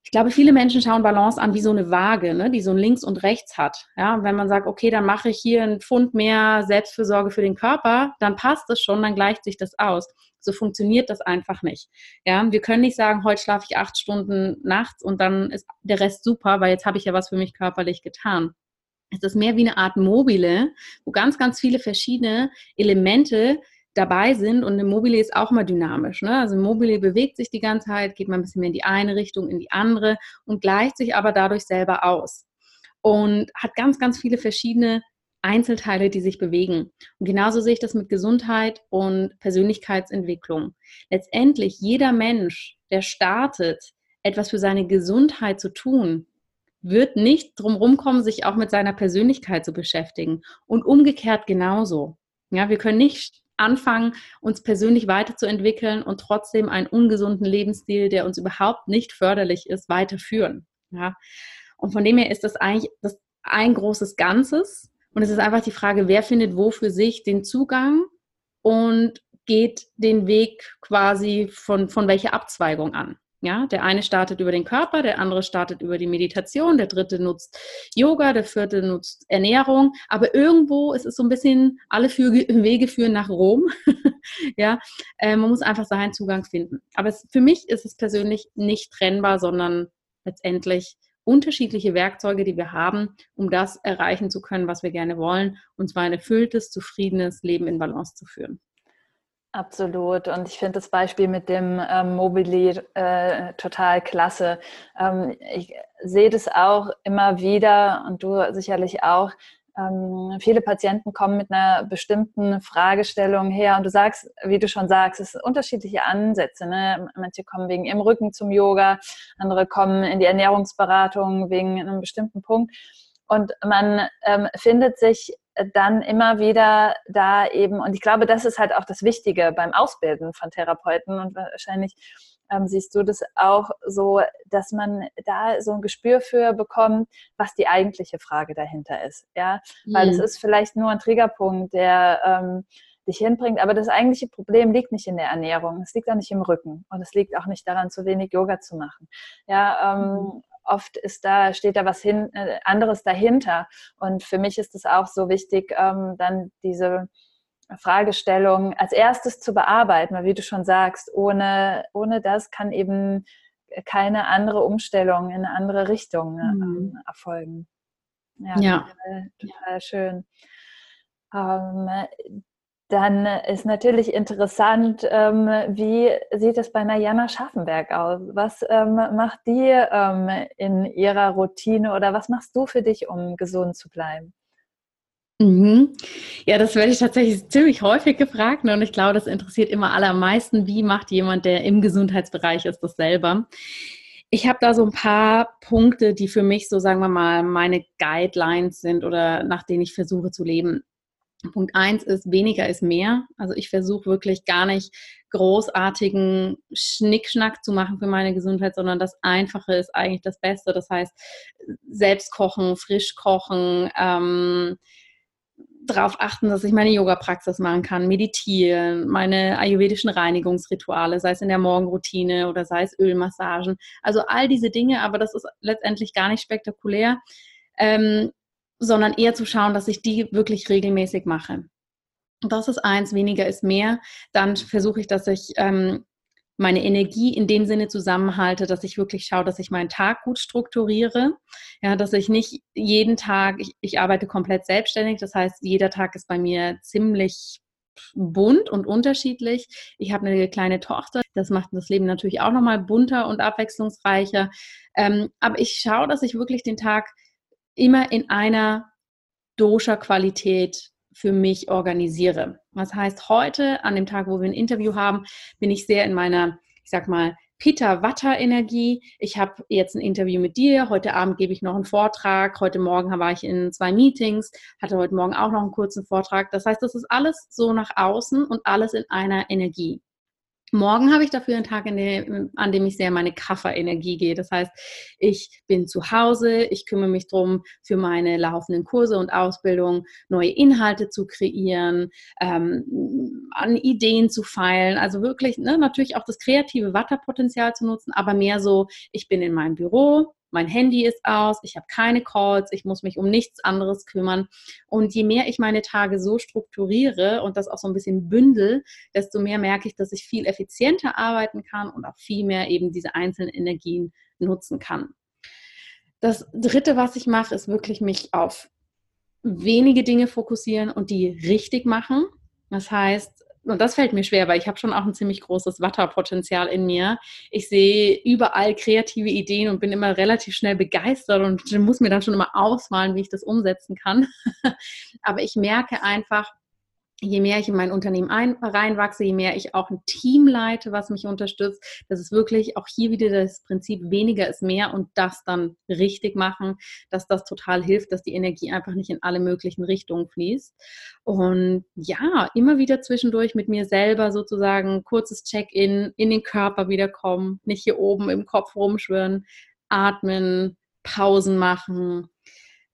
ich glaube, viele Menschen schauen Balance an wie so eine Waage, ne, die so ein Links und Rechts hat. Ja, und wenn man sagt, okay, dann mache ich hier einen Pfund mehr Selbstfürsorge für den Körper, dann passt das schon, dann gleicht sich das aus. So funktioniert das einfach nicht. Ja, wir können nicht sagen, heute schlafe ich acht Stunden nachts und dann ist der Rest super, weil jetzt habe ich ja was für mich körperlich getan. Es ist mehr wie eine Art Mobile, wo ganz, ganz viele verschiedene Elemente dabei sind und Immobilie ist auch mal dynamisch. Ne? Also Immobilie bewegt sich die ganze Zeit, geht mal ein bisschen mehr in die eine Richtung, in die andere und gleicht sich aber dadurch selber aus und hat ganz, ganz viele verschiedene Einzelteile, die sich bewegen. Und genauso sehe ich das mit Gesundheit und Persönlichkeitsentwicklung. Letztendlich jeder Mensch, der startet, etwas für seine Gesundheit zu tun, wird nicht drum kommen, sich auch mit seiner Persönlichkeit zu beschäftigen. Und umgekehrt genauso. Ja, wir können nicht anfangen, uns persönlich weiterzuentwickeln und trotzdem einen ungesunden Lebensstil, der uns überhaupt nicht förderlich ist, weiterführen. Ja? Und von dem her ist das eigentlich das ein großes Ganzes. Und es ist einfach die Frage, wer findet wo für sich den Zugang und geht den Weg quasi von, von welcher Abzweigung an. Ja, der eine startet über den Körper, der andere startet über die Meditation, der dritte nutzt Yoga, der vierte nutzt Ernährung. Aber irgendwo ist es so ein bisschen, alle Wege führen nach Rom. ja, äh, man muss einfach seinen Zugang finden. Aber es, für mich ist es persönlich nicht trennbar, sondern letztendlich unterschiedliche Werkzeuge, die wir haben, um das erreichen zu können, was wir gerne wollen, und zwar ein erfülltes, zufriedenes Leben in Balance zu führen. Absolut. Und ich finde das Beispiel mit dem ähm, Mobili äh, total klasse. Ähm, ich sehe das auch immer wieder und du sicherlich auch. Ähm, viele Patienten kommen mit einer bestimmten Fragestellung her und du sagst, wie du schon sagst, es sind unterschiedliche Ansätze. Ne? Manche kommen wegen im Rücken zum Yoga, andere kommen in die Ernährungsberatung wegen einem bestimmten Punkt. Und man ähm, findet sich dann immer wieder da eben, und ich glaube, das ist halt auch das Wichtige beim Ausbilden von Therapeuten und wahrscheinlich ähm, siehst du das auch so, dass man da so ein Gespür für bekommt, was die eigentliche Frage dahinter ist. Ja, weil es mhm. ist vielleicht nur ein Triggerpunkt, der ähm, dich hinbringt, aber das eigentliche Problem liegt nicht in der Ernährung, es liegt auch nicht im Rücken und es liegt auch nicht daran, zu wenig Yoga zu machen. Ja, ähm, mhm oft ist da, steht da was hin, äh, anderes dahinter. Und für mich ist es auch so wichtig, ähm, dann diese Fragestellung als erstes zu bearbeiten, weil wie du schon sagst, ohne, ohne das kann eben keine andere Umstellung in eine andere Richtung ne, mhm. Ähm, erfolgen. Ja, ja. Total, total schön. Ähm, dann ist natürlich interessant, ähm, wie sieht es bei Najana Schaffenberg aus? Was ähm, macht die ähm, in ihrer Routine oder was machst du für dich, um gesund zu bleiben? Mhm. Ja, das werde ich tatsächlich ziemlich häufig gefragt ne? und ich glaube, das interessiert immer alle am meisten. Wie macht jemand, der im Gesundheitsbereich ist, das selber? Ich habe da so ein paar Punkte, die für mich so, sagen wir mal, meine Guidelines sind oder nach denen ich versuche zu leben. Punkt eins ist, weniger ist mehr. Also ich versuche wirklich gar nicht großartigen Schnickschnack zu machen für meine Gesundheit, sondern das Einfache ist eigentlich das Beste. Das heißt, selbst kochen, frisch kochen, ähm, darauf achten, dass ich meine Yoga-Praxis machen kann, meditieren, meine ayurvedischen Reinigungsrituale, sei es in der Morgenroutine oder sei es Ölmassagen. Also all diese Dinge, aber das ist letztendlich gar nicht spektakulär. Ähm, sondern eher zu schauen, dass ich die wirklich regelmäßig mache. Das ist eins, weniger ist mehr. Dann versuche ich, dass ich ähm, meine Energie in dem Sinne zusammenhalte, dass ich wirklich schaue, dass ich meinen Tag gut strukturiere. Ja, dass ich nicht jeden Tag, ich, ich arbeite komplett selbstständig, das heißt, jeder Tag ist bei mir ziemlich bunt und unterschiedlich. Ich habe eine kleine Tochter, das macht das Leben natürlich auch nochmal bunter und abwechslungsreicher. Ähm, aber ich schaue, dass ich wirklich den Tag immer in einer Dosha-Qualität für mich organisiere. Das heißt, heute, an dem Tag, wo wir ein Interview haben, bin ich sehr in meiner, ich sag mal, Pitta-Watter-Energie. Ich habe jetzt ein Interview mit dir. Heute Abend gebe ich noch einen Vortrag. Heute Morgen war ich in zwei Meetings, hatte heute Morgen auch noch einen kurzen Vortrag. Das heißt, das ist alles so nach außen und alles in einer Energie. Morgen habe ich dafür einen Tag, dem, an dem ich sehr meine Kafferenergie gehe. Das heißt, ich bin zu Hause, ich kümmere mich darum, für meine laufenden Kurse und Ausbildung neue Inhalte zu kreieren, ähm, an Ideen zu feilen. Also wirklich ne, natürlich auch das kreative Watterpotenzial zu nutzen, aber mehr so, ich bin in meinem Büro, mein Handy ist aus, ich habe keine Calls, ich muss mich um nichts anderes kümmern. Und je mehr ich meine Tage so strukturiere und das auch so ein bisschen bündel, desto mehr merke ich, dass ich viel effizienter arbeiten kann und auch viel mehr eben diese einzelnen Energien nutzen kann. Das Dritte, was ich mache, ist wirklich mich auf wenige Dinge fokussieren und die richtig machen. Das heißt, und das fällt mir schwer, weil ich habe schon auch ein ziemlich großes Watterpotenzial in mir. Ich sehe überall kreative Ideen und bin immer relativ schnell begeistert und muss mir dann schon immer ausmalen, wie ich das umsetzen kann. Aber ich merke einfach, je mehr ich in mein Unternehmen ein, reinwachse, je mehr ich auch ein Team leite, was mich unterstützt, das ist wirklich auch hier wieder das Prinzip weniger ist mehr und das dann richtig machen, dass das total hilft, dass die Energie einfach nicht in alle möglichen Richtungen fließt. Und ja, immer wieder zwischendurch mit mir selber sozusagen kurzes Check-in, in den Körper wiederkommen, nicht hier oben im Kopf rumschwirren, atmen, Pausen machen,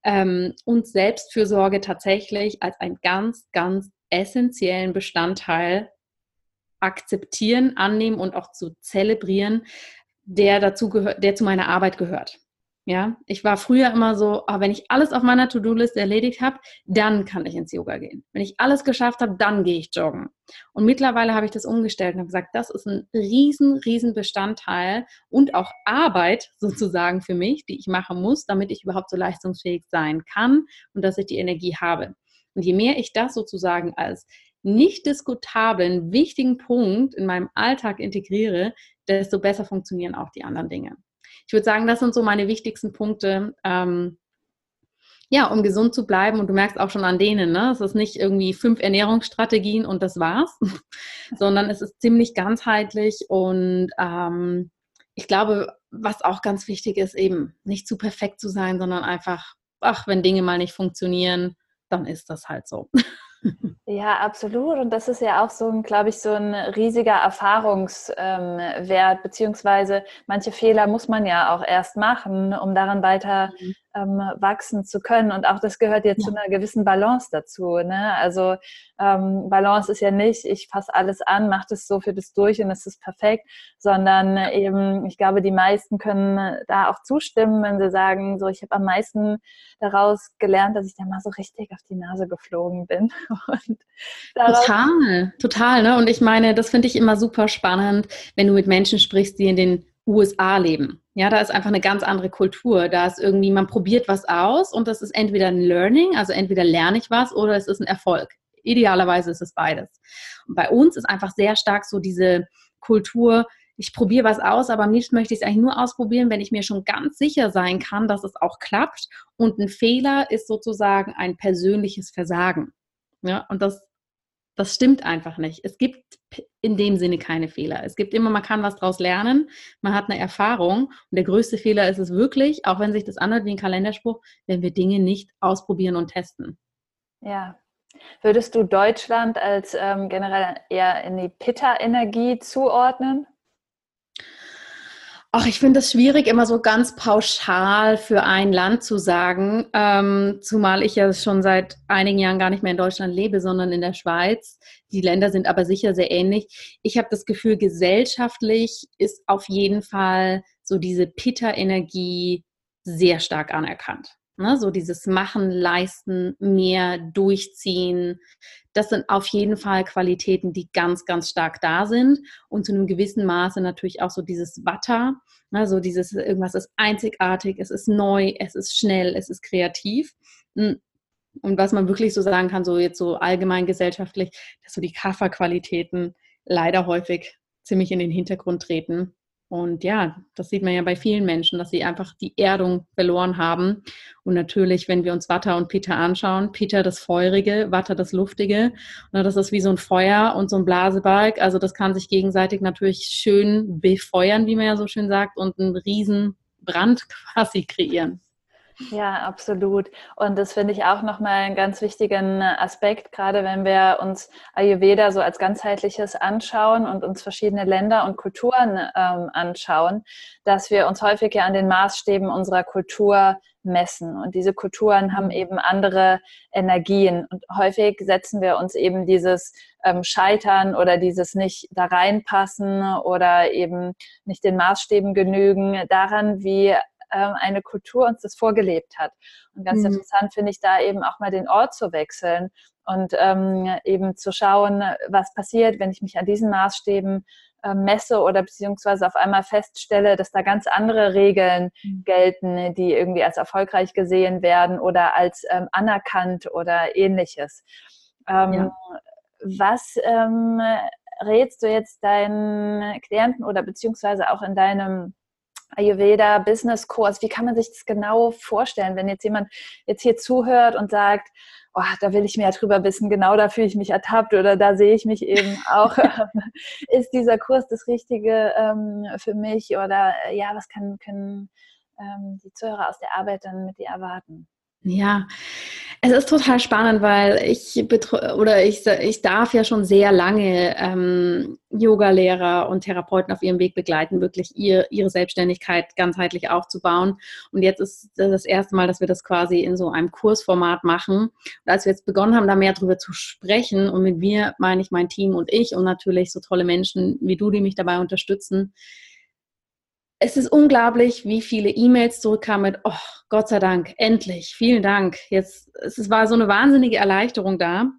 ähm, und Selbstfürsorge tatsächlich als ein ganz, ganz essentiellen Bestandteil akzeptieren, annehmen und auch zu zelebrieren, der dazu gehört, der zu meiner Arbeit gehört. Ja, ich war früher immer so, oh, wenn ich alles auf meiner To-Do-List erledigt habe, dann kann ich ins Yoga gehen. Wenn ich alles geschafft habe, dann gehe ich joggen. Und mittlerweile habe ich das umgestellt und habe gesagt, das ist ein riesen, riesen Bestandteil und auch Arbeit sozusagen für mich, die ich machen muss, damit ich überhaupt so leistungsfähig sein kann und dass ich die Energie habe. Und je mehr ich das sozusagen als nicht diskutablen, wichtigen Punkt in meinem Alltag integriere, desto besser funktionieren auch die anderen Dinge. Ich würde sagen, das sind so meine wichtigsten Punkte, ähm, ja, um gesund zu bleiben. Und du merkst auch schon an denen, ne? Es ist nicht irgendwie fünf Ernährungsstrategien und das war's, sondern es ist ziemlich ganzheitlich und ähm, ich glaube, was auch ganz wichtig ist, eben nicht zu perfekt zu sein, sondern einfach, ach, wenn Dinge mal nicht funktionieren, dann ist das halt so. Ja, absolut. Und das ist ja auch so ein, glaube ich, so ein riesiger Erfahrungswert, ähm, beziehungsweise manche Fehler muss man ja auch erst machen, um daran weiter mhm ähm, wachsen zu können. Und auch das gehört jetzt ja. zu einer gewissen Balance dazu. Ne? Also ähm, Balance ist ja nicht, ich fasse alles an, mache das so für das durch und es ist perfekt, sondern eben, ich glaube, die meisten können da auch zustimmen, wenn sie sagen, so, ich habe am meisten daraus gelernt, dass ich da mal so richtig auf die Nase geflogen bin. total, total. Ne? Und ich meine, das finde ich immer super spannend, wenn du mit Menschen sprichst, die in den USA leben. Ja, da ist einfach eine ganz andere Kultur. Da ist irgendwie, man probiert was aus und das ist entweder ein Learning, also entweder lerne ich was oder es ist ein Erfolg. Idealerweise ist es beides. Und bei uns ist einfach sehr stark so diese Kultur, ich probiere was aus, aber am liebsten möchte ich es eigentlich nur ausprobieren, wenn ich mir schon ganz sicher sein kann, dass es auch klappt. Und ein Fehler ist sozusagen ein persönliches Versagen. Ja, und das das stimmt einfach nicht. Es gibt in dem Sinne keine Fehler. Es gibt immer, man kann was daraus lernen, man hat eine Erfahrung und der größte Fehler ist es wirklich, auch wenn sich das anhört wie ein Kalenderspruch, wenn wir Dinge nicht ausprobieren und testen. Ja, Würdest du Deutschland als ähm, generell eher in die Pitta-Energie zuordnen? Ach, ich finde es schwierig, immer so ganz pauschal für ein Land zu sagen, ähm, zumal ich ja schon seit einigen Jahren gar nicht mehr in Deutschland lebe, sondern in der Schweiz. Die Länder sind aber sicher sehr ähnlich. Ich habe das Gefühl, gesellschaftlich ist auf jeden Fall so diese Pitta-Energie sehr stark anerkannt. Ne? So dieses Machen, Leisten, mehr durchziehen. Das sind auf jeden Fall Qualitäten, die ganz, ganz stark da sind. Und zu einem gewissen Maße natürlich auch so dieses Watter. Ne? So dieses, irgendwas ist einzigartig, es ist neu, es ist schnell, es ist kreativ. Hm. Und was man wirklich so sagen kann, so jetzt so allgemein gesellschaftlich, dass so die Kafferqualitäten leider häufig ziemlich in den Hintergrund treten. Und ja, das sieht man ja bei vielen Menschen, dass sie einfach die Erdung verloren haben. Und natürlich, wenn wir uns Watter und Peter anschauen, Peter das Feurige, Watter das Luftige. Und das ist wie so ein Feuer und so ein Blasebalg. Also das kann sich gegenseitig natürlich schön befeuern, wie man ja so schön sagt, und einen riesen Brand quasi kreieren. Ja, absolut. Und das finde ich auch nochmal einen ganz wichtigen Aspekt, gerade wenn wir uns Ayurveda so als ganzheitliches anschauen und uns verschiedene Länder und Kulturen ähm, anschauen, dass wir uns häufig ja an den Maßstäben unserer Kultur messen. Und diese Kulturen haben eben andere Energien. Und häufig setzen wir uns eben dieses ähm, Scheitern oder dieses nicht da reinpassen oder eben nicht den Maßstäben genügen daran, wie eine Kultur uns das vorgelebt hat. Und ganz mhm. interessant finde ich da eben auch mal den Ort zu wechseln und ähm, eben zu schauen, was passiert, wenn ich mich an diesen Maßstäben äh, messe oder beziehungsweise auf einmal feststelle, dass da ganz andere Regeln mhm. gelten, die irgendwie als erfolgreich gesehen werden oder als ähm, anerkannt oder ähnliches. Ähm, ja. Was ähm, rätst du jetzt deinen Klienten oder beziehungsweise auch in deinem Ayurveda Business Kurs. Wie kann man sich das genau vorstellen, wenn jetzt jemand jetzt hier zuhört und sagt, oh, da will ich mehr drüber wissen, genau da fühle ich mich ertappt oder da sehe ich mich eben auch. ist dieser Kurs das Richtige ähm, für mich oder ja, was kann, können ähm, die Zuhörer aus der Arbeit dann mit dir erwarten? Ja, es ist total spannend, weil ich oder ich, ich darf ja schon sehr lange ähm, Yoga-Lehrer und Therapeuten auf ihrem Weg begleiten, wirklich ihr, ihre Selbstständigkeit ganzheitlich aufzubauen. Und jetzt ist das erste Mal, dass wir das quasi in so einem Kursformat machen. Und als wir jetzt begonnen haben, da mehr drüber zu sprechen, und mit wir meine ich mein Team und ich und natürlich so tolle Menschen wie du, die mich dabei unterstützen, es ist unglaublich, wie viele E-Mails zurückkamen mit, oh, Gott sei Dank, endlich, vielen Dank. Jetzt, es war so eine wahnsinnige Erleichterung da.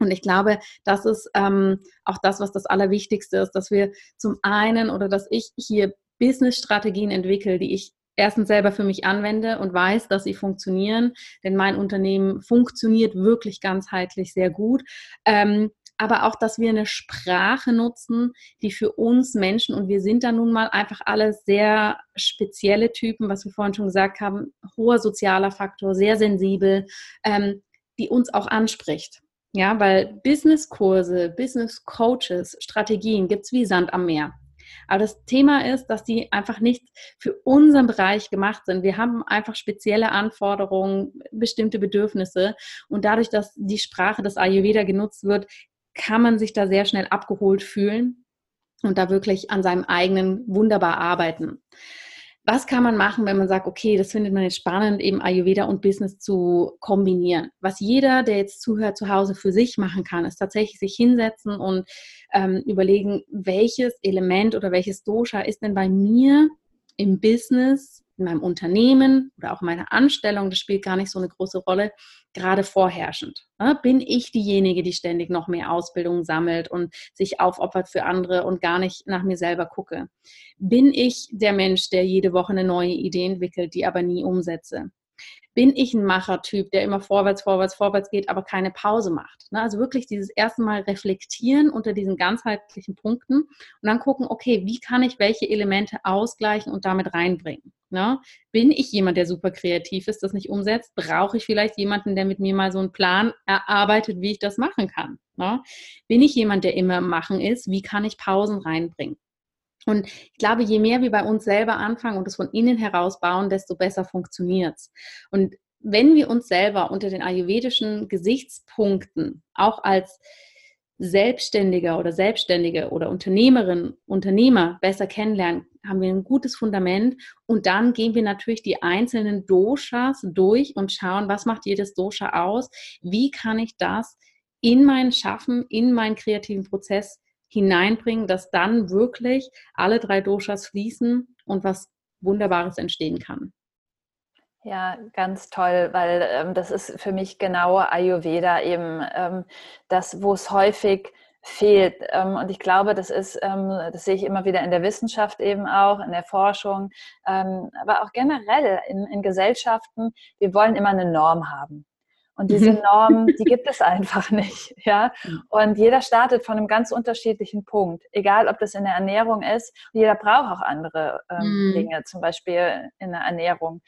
Und ich glaube, das ist ähm, auch das, was das Allerwichtigste ist, dass wir zum einen oder dass ich hier Business-Strategien entwickle, die ich erstens selber für mich anwende und weiß, dass sie funktionieren, denn mein Unternehmen funktioniert wirklich ganzheitlich sehr gut. Ähm, aber auch, dass wir eine Sprache nutzen, die für uns Menschen, und wir sind da nun mal einfach alle sehr spezielle Typen, was wir vorhin schon gesagt haben, hoher sozialer Faktor, sehr sensibel, ähm, die uns auch anspricht. Ja, weil Businesskurse, Business Coaches, Strategien gibt es wie Sand am Meer. Aber das Thema ist, dass die einfach nicht für unseren Bereich gemacht sind. Wir haben einfach spezielle Anforderungen, bestimmte Bedürfnisse. Und dadurch, dass die Sprache des Ayurveda genutzt wird, kann man sich da sehr schnell abgeholt fühlen und da wirklich an seinem eigenen wunderbar arbeiten. Was kann man machen, wenn man sagt, okay, das findet man jetzt spannend, eben Ayurveda und Business zu kombinieren? Was jeder, der jetzt zuhört, zu Hause für sich machen kann, ist tatsächlich sich hinsetzen und ähm, überlegen, welches Element oder welches Dosha ist denn bei mir im Business in meinem Unternehmen oder auch in meiner Anstellung, das spielt gar nicht so eine große Rolle, gerade vorherrschend. Bin ich diejenige, die ständig noch mehr Ausbildung sammelt und sich aufopfert für andere und gar nicht nach mir selber gucke? Bin ich der Mensch, der jede Woche eine neue Idee entwickelt, die aber nie umsetze? Bin ich ein Machertyp, der immer vorwärts, vorwärts, vorwärts geht, aber keine Pause macht. Ne? Also wirklich dieses erste Mal reflektieren unter diesen ganzheitlichen Punkten und dann gucken, okay, wie kann ich welche Elemente ausgleichen und damit reinbringen. Ne? Bin ich jemand, der super kreativ ist, das nicht umsetzt? Brauche ich vielleicht jemanden, der mit mir mal so einen Plan erarbeitet, wie ich das machen kann? Ne? Bin ich jemand, der immer im Machen ist? Wie kann ich Pausen reinbringen? Und ich glaube, je mehr wir bei uns selber anfangen und es von innen heraus bauen, desto besser funktioniert es. Und wenn wir uns selber unter den ayurvedischen Gesichtspunkten auch als Selbstständiger oder Selbstständige oder Unternehmerin, Unternehmer besser kennenlernen, haben wir ein gutes Fundament und dann gehen wir natürlich die einzelnen Doshas durch und schauen, was macht jedes Dosha aus, wie kann ich das in mein Schaffen, in meinen kreativen Prozess hineinbringen, dass dann wirklich alle drei Doshas fließen und was Wunderbares entstehen kann. Ja, ganz toll, weil ähm, das ist für mich genau Ayurveda eben ähm, das, wo es häufig fehlt. Ähm, und ich glaube, das ist, ähm, das sehe ich immer wieder in der Wissenschaft eben auch, in der Forschung, ähm, aber auch generell in, in Gesellschaften. Wir wollen immer eine Norm haben. Und diese mhm. Norm, die gibt es einfach nicht, ja. Und jeder startet von einem ganz unterschiedlichen Punkt, egal ob das in der Ernährung ist. Jeder braucht auch andere ähm, mhm. Dinge, zum Beispiel in der Ernährung.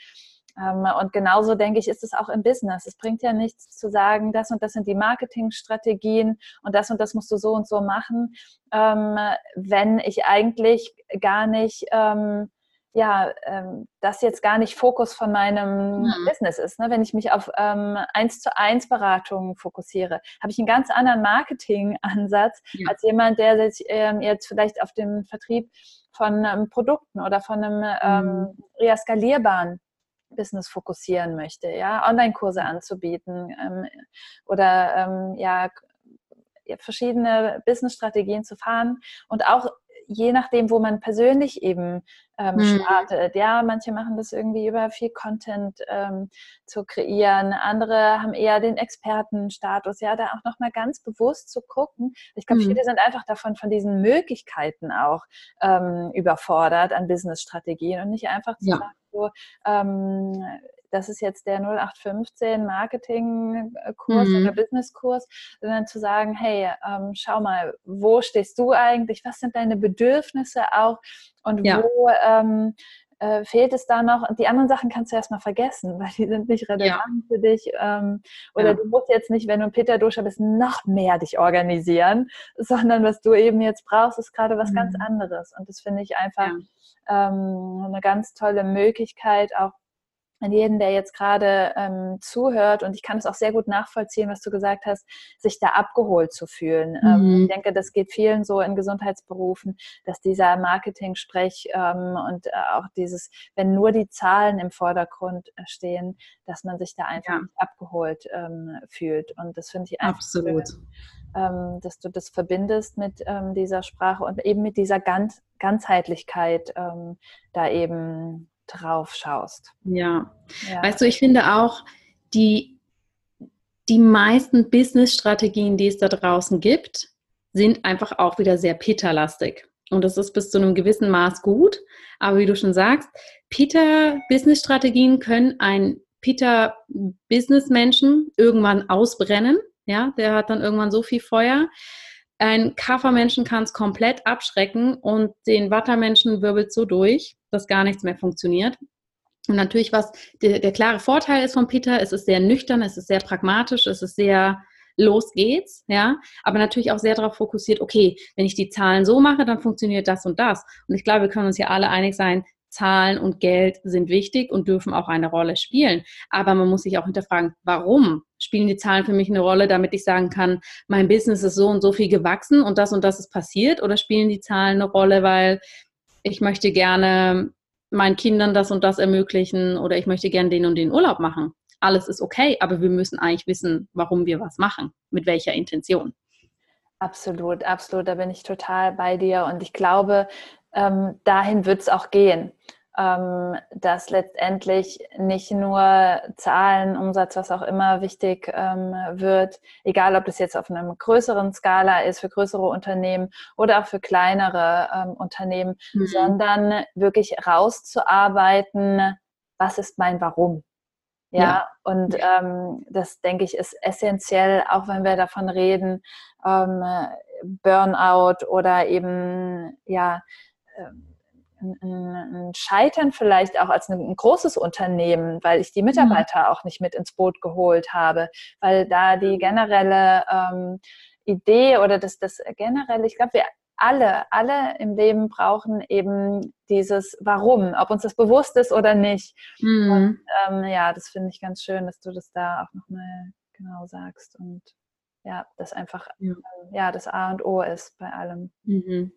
Ähm, und genauso denke ich, ist es auch im Business. Es bringt ja nichts zu sagen, das und das sind die Marketingstrategien und das und das musst du so und so machen, ähm, wenn ich eigentlich gar nicht ähm, ja, ähm, das jetzt gar nicht Fokus von meinem mhm. Business ist. Ne? Wenn ich mich auf ähm, eins zu eins Beratungen fokussiere, habe ich einen ganz anderen Marketingansatz ja. als jemand, der sich ähm, jetzt vielleicht auf den Vertrieb von ähm, Produkten oder von einem ähm, mhm. ja, skalierbaren Business fokussieren möchte, ja, Online-Kurse anzubieten ähm, oder ähm, ja, verschiedene Business-Strategien zu fahren und auch je nachdem, wo man persönlich eben ähm, mhm. startet. Ja, manche machen das irgendwie über viel Content ähm, zu kreieren. Andere haben eher den Expertenstatus. Ja, da auch nochmal ganz bewusst zu gucken. Ich glaube, mhm. viele sind einfach davon, von diesen Möglichkeiten auch ähm, überfordert an Business-Strategien und nicht einfach zu ja. sagen, so, ähm, das ist jetzt der 0815 Marketing-Kurs mhm. oder Business-Kurs, sondern zu sagen, hey, ähm, schau mal, wo stehst du eigentlich? Was sind deine Bedürfnisse auch? Und ja. wo ähm, äh, fehlt es da noch? Und die anderen Sachen kannst du erstmal vergessen, weil die sind nicht relevant ja. für dich. Ähm, oder ja. du musst jetzt nicht, wenn du ein Peter Dosha bist, noch mehr dich organisieren, sondern was du eben jetzt brauchst, ist gerade was mhm. ganz anderes. Und das finde ich einfach ähm, eine ganz tolle Möglichkeit, auch an jeden, der jetzt gerade ähm, zuhört, und ich kann es auch sehr gut nachvollziehen, was du gesagt hast, sich da abgeholt zu fühlen. Ähm, mhm. Ähm, ich denke, das geht vielen so in Gesundheitsberufen, dass dieser Marketing-Sprech ähm, und äh, auch dieses, wenn nur die Zahlen im Vordergrund äh, stehen, dass man sich da einfach ja. nicht abgeholt ähm, fühlt. Und das finde ich einfach Absolut. Schön, ähm, dass du das verbindest mit dieser Sprache und eben mit dieser ganz, Ganzheitlichkeit da eben drauf schaust. Ja. ja. Weißt du, ich finde auch, die, die meisten Business-Strategien, die es da draußen gibt, sind einfach auch wieder sehr Peter-lastig. Und das ist bis zu einem gewissen Maß gut. Aber wie du schon sagst, Peter-Business-Strategien können ein Peter-Business-Menschen irgendwann ausbrennen. Ja, der hat dann irgendwann so viel Feuer. Ein Kaffermenschen kann es komplett abschrecken und den Wattermenschen wirbelt so durch dass gar nichts mehr funktioniert. Und natürlich, was der, der klare Vorteil ist von Peter, es ist sehr nüchtern, es ist sehr pragmatisch, es ist sehr los geht's, ja, aber natürlich auch sehr darauf fokussiert, okay, wenn ich die Zahlen so mache, dann funktioniert das und das. Und ich glaube, wir können uns ja alle einig sein, Zahlen und Geld sind wichtig und dürfen auch eine Rolle spielen. Aber man muss sich auch hinterfragen, warum spielen die Zahlen für mich eine Rolle, damit ich sagen kann, mein Business ist so und so viel gewachsen und das und das ist passiert? Oder spielen die Zahlen eine Rolle, weil ich möchte gerne meinen Kindern das und das ermöglichen oder ich möchte gerne den und den Urlaub machen. Alles ist okay, aber wir müssen eigentlich wissen, warum wir was machen, mit welcher Intention. Absolut, absolut, da bin ich total bei dir und ich glaube, ähm, dahin wird es auch gehen ähm, dass letztendlich nicht nur Zahlen, Umsatz, was auch immer wichtig ähm, wird, egal ob das jetzt auf einer größeren Skala ist für größere Unternehmen oder auch für kleinere ähm, Unternehmen, mhm. sondern wirklich rauszuarbeiten, was ist mein Warum. Ja, ja. und ähm, das denke ich ist essentiell, auch wenn wir davon reden, ähm, Burnout oder eben ja ähm, ein, Scheitern vielleicht auch als ein, großes Unternehmen, weil ich die mhm. Mitarbeiter mhm. auch nicht mit ins Boot geholt habe, weil da die generelle ähm, Idee oder das, das generelle, ich glaube, wir alle, alle im Leben brauchen eben dieses Warum, ob uns das bewusst ist oder nicht. Mhm. Und ähm, ja, das finde ich ganz schön, dass du das da auch nochmal genau sagst und ja, das einfach ja. Ähm, ja das A und O ist bei allem. Mhm.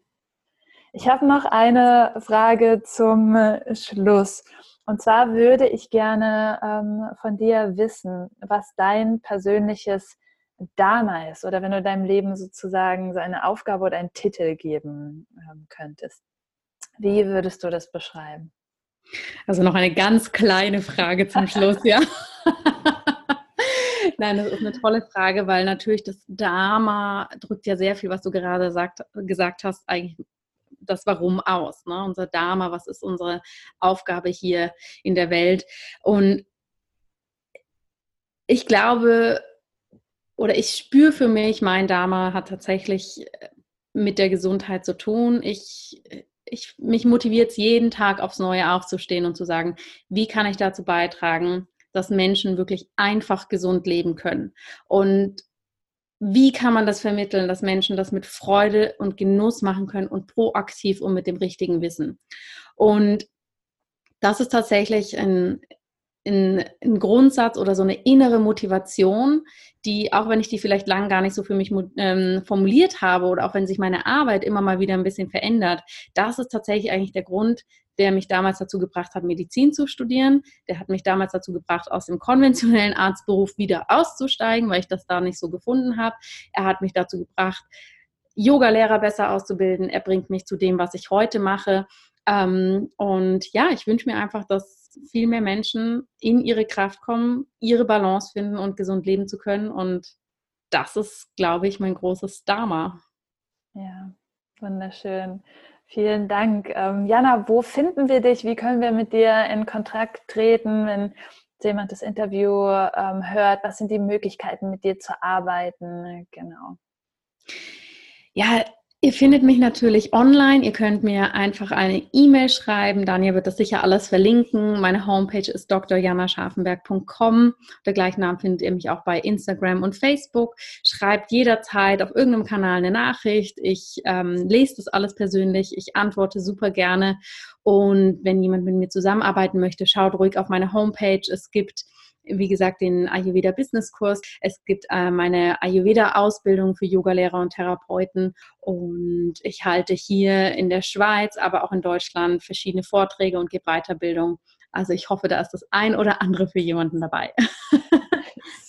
Ich habe noch eine Frage zum äh, Schluss. Und zwar würde ich gerne ähm, von dir wissen, was dein persönliches Dharma ist oder wenn du deinem Leben sozusagen so eine Aufgabe oder einen Titel geben ähm, könntest. Wie würdest du das beschreiben? Also noch eine ganz kleine Frage zum Schluss, ja. Nein, das ist eine tolle Frage, weil natürlich das Dharma drückt ja sehr viel, was du gerade sagt, gesagt hast, eigentlich das Warum aus. Ne? Unser Dharma, was ist unsere Aufgabe hier in der Welt? Und ich glaube, oder ich spüre für mich, mein Dharma hat tatsächlich äh, mit der Gesundheit zu tun. Ich, ich, mich motiviert es jeden Tag aufs Neue aufzustehen und zu sagen, wie kann ich dazu beitragen, dass Menschen wirklich einfach gesund leben können. Und wie kann man das vermitteln, dass Menschen das mit Freude und Genuss machen können und proaktiv und mit dem richtigen Wissen. Und das ist tatsächlich ein, ein, ein, Grundsatz oder so eine innere Motivation, die, auch wenn ich die vielleicht lang gar nicht so für mich ähm, formuliert habe oder auch wenn sich meine Arbeit immer mal wieder ein bisschen verändert, das ist tatsächlich eigentlich der Grund, der mich damals dazu gebracht hat, Medizin zu studieren. Der hat mich damals dazu gebracht, aus dem konventionellen Arztberuf wieder auszusteigen, weil ich das da nicht so gefunden habe. Er hat mich dazu gebracht, Yoga-Lehrer besser auszubilden. Er bringt mich zu dem, was ich heute mache. Ähm, und ja, ich wünsche mir einfach, dass viel mehr Menschen in ihre Kraft kommen, ihre Balance finden und gesund leben zu können. Und das ist, glaube ich, mein großes Dharma. Ja, wunderschön. Vielen Dank. Ähm, Jana, wo finden wir dich? Wie können wir mit dir in Kontakt treten, wenn jemand das Interview ähm, hört? Was sind die Möglichkeiten, mit dir zu arbeiten? Genau. Ja, Ihr findet mich natürlich online. Ihr könnt mir einfach eine E-Mail schreiben. Daniel wird das sicher alles verlinken. Meine Homepage ist drjanascharfenberg.com. Der gleichen Namen findet ihr mich auch bei Instagram und Facebook. Schreibt jederzeit auf irgendeinem Kanal eine Nachricht. Ich ähm, lese das alles persönlich. Ich antworte super gerne. Und wenn jemand mit mir zusammenarbeiten möchte, schaut ruhig auf meine Homepage. Es gibt wie gesagt, den Ayurveda Business Kurs. Es gibt äh, meine Ayurveda Ausbildung für Yogalehrer und Therapeuten und ich halte hier in der Schweiz, aber auch in Deutschland verschiedene Vorträge und gebe Weiterbildung. Also ich hoffe, da ist das ein oder andere für jemanden dabei.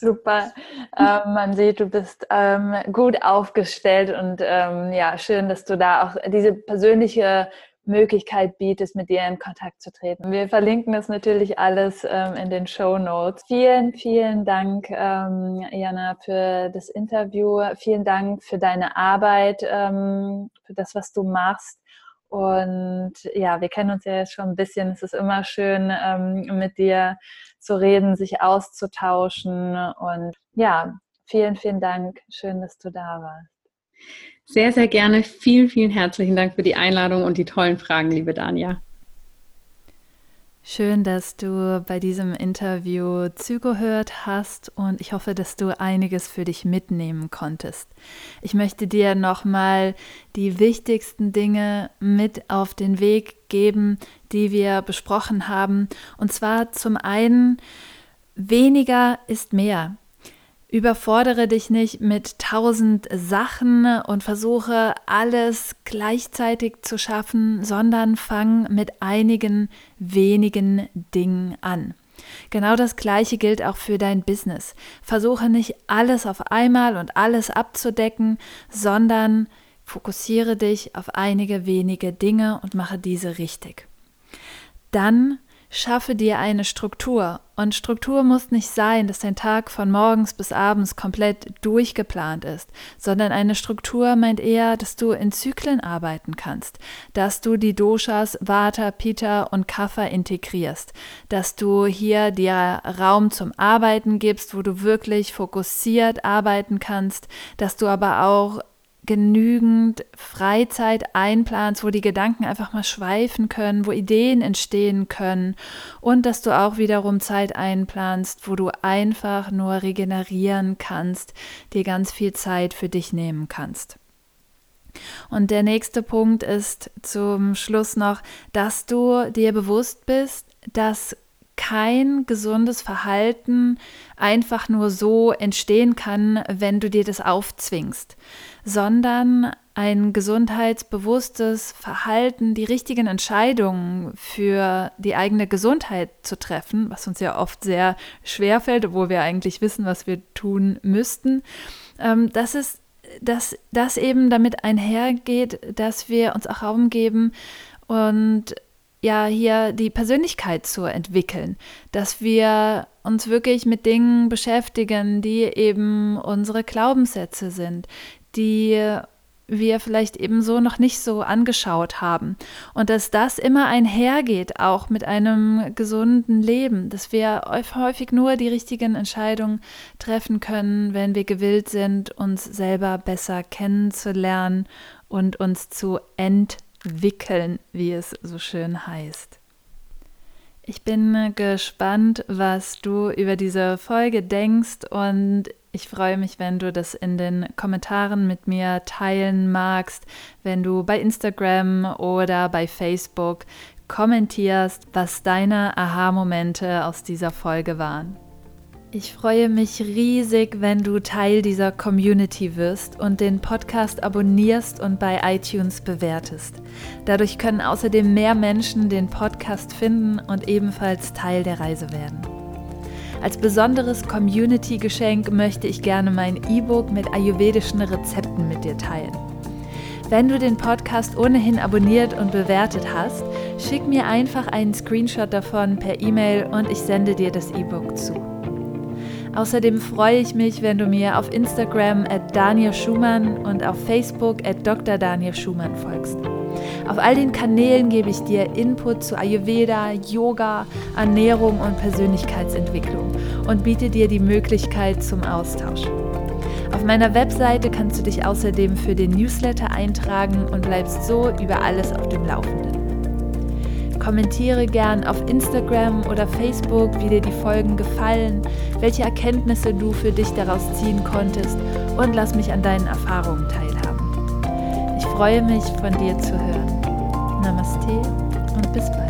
Super. Ähm, man sieht, du bist ähm, gut aufgestellt und ähm, ja, schön, dass du da auch diese persönliche Möglichkeit bietest, mit dir in Kontakt zu treten. Wir verlinken das natürlich alles ähm, in den Show Notes. Vielen, vielen Dank, ähm, Jana, für das Interview. Vielen Dank für deine Arbeit, ähm, für das, was du machst. Und ja, wir kennen uns ja jetzt schon ein bisschen. Es ist immer schön, ähm, mit dir zu reden, sich auszutauschen. Und ja, vielen, vielen Dank. Schön, dass du da warst. Sehr, sehr gerne. Vielen, vielen herzlichen Dank für die Einladung und die tollen Fragen, liebe Dania. Schön, dass du bei diesem Interview zugehört hast und ich hoffe, dass du einiges für dich mitnehmen konntest. Ich möchte dir nochmal die wichtigsten Dinge mit auf den Weg geben, die wir besprochen haben. Und zwar zum einen, weniger ist mehr. Überfordere dich nicht mit tausend Sachen und versuche alles gleichzeitig zu schaffen, sondern fang mit einigen wenigen Dingen an. Genau das Gleiche gilt auch für dein Business. Versuche nicht alles auf einmal und alles abzudecken, sondern fokussiere dich auf einige wenige Dinge und mache diese richtig. Dann Schaffe dir eine Struktur. Und Struktur muss nicht sein, dass dein Tag von morgens bis abends komplett durchgeplant ist, sondern eine Struktur meint eher, dass du in Zyklen arbeiten kannst, dass du die Doshas Vata, Pitta und Kapha integrierst, dass du hier dir Raum zum Arbeiten gibst, wo du wirklich fokussiert arbeiten kannst, dass du aber auch genügend Freizeit einplanst, wo die Gedanken einfach mal schweifen können, wo Ideen entstehen können und dass du auch wiederum Zeit einplanst, wo du einfach nur regenerieren kannst, dir ganz viel Zeit für dich nehmen kannst. Und der nächste Punkt ist zum Schluss noch, dass du dir bewusst bist, dass kein gesundes Verhalten einfach nur so entstehen kann, wenn du dir das aufzwingst, sondern ein gesundheitsbewusstes Verhalten, die richtigen Entscheidungen für die eigene Gesundheit zu treffen, was uns ja oft sehr schwer fällt, obwohl wir eigentlich wissen, was wir tun müssten, ähm, das ist dass das eben damit einhergeht, dass wir uns auch Raum geben und ja hier die Persönlichkeit zu entwickeln, dass wir uns wirklich mit Dingen beschäftigen, die eben unsere Glaubenssätze sind, die wir vielleicht eben so noch nicht so angeschaut haben. Und dass das immer einhergeht, auch mit einem gesunden Leben, dass wir häufig nur die richtigen Entscheidungen treffen können, wenn wir gewillt sind, uns selber besser kennenzulernen und uns zu entwickeln, wie es so schön heißt. Ich bin gespannt, was du über diese Folge denkst und ich freue mich, wenn du das in den Kommentaren mit mir teilen magst, wenn du bei Instagram oder bei Facebook kommentierst, was deine Aha-Momente aus dieser Folge waren. Ich freue mich riesig, wenn du Teil dieser Community wirst und den Podcast abonnierst und bei iTunes bewertest. Dadurch können außerdem mehr Menschen den Podcast finden und ebenfalls Teil der Reise werden. Als besonderes Community-Geschenk möchte ich gerne mein E-Book mit ayurvedischen Rezepten mit dir teilen. Wenn du den Podcast ohnehin abonniert und bewertet hast, schick mir einfach einen Screenshot davon per E-Mail und ich sende dir das E-Book zu. Außerdem freue ich mich, wenn du mir auf Instagram at Daniel Schumann und auf Facebook at Dr. Daniel Schumann folgst. Auf all den Kanälen gebe ich dir Input zu Ayurveda, Yoga, Ernährung und Persönlichkeitsentwicklung und biete dir die Möglichkeit zum Austausch. Auf meiner Webseite kannst du dich außerdem für den Newsletter eintragen und bleibst so über alles auf dem Laufenden. Kommentiere gern auf Instagram oder Facebook, wie dir die Folgen gefallen, welche Erkenntnisse du für dich daraus ziehen konntest und lass mich an deinen Erfahrungen teilhaben. Ich freue mich, von dir zu hören. Namaste und bis bald.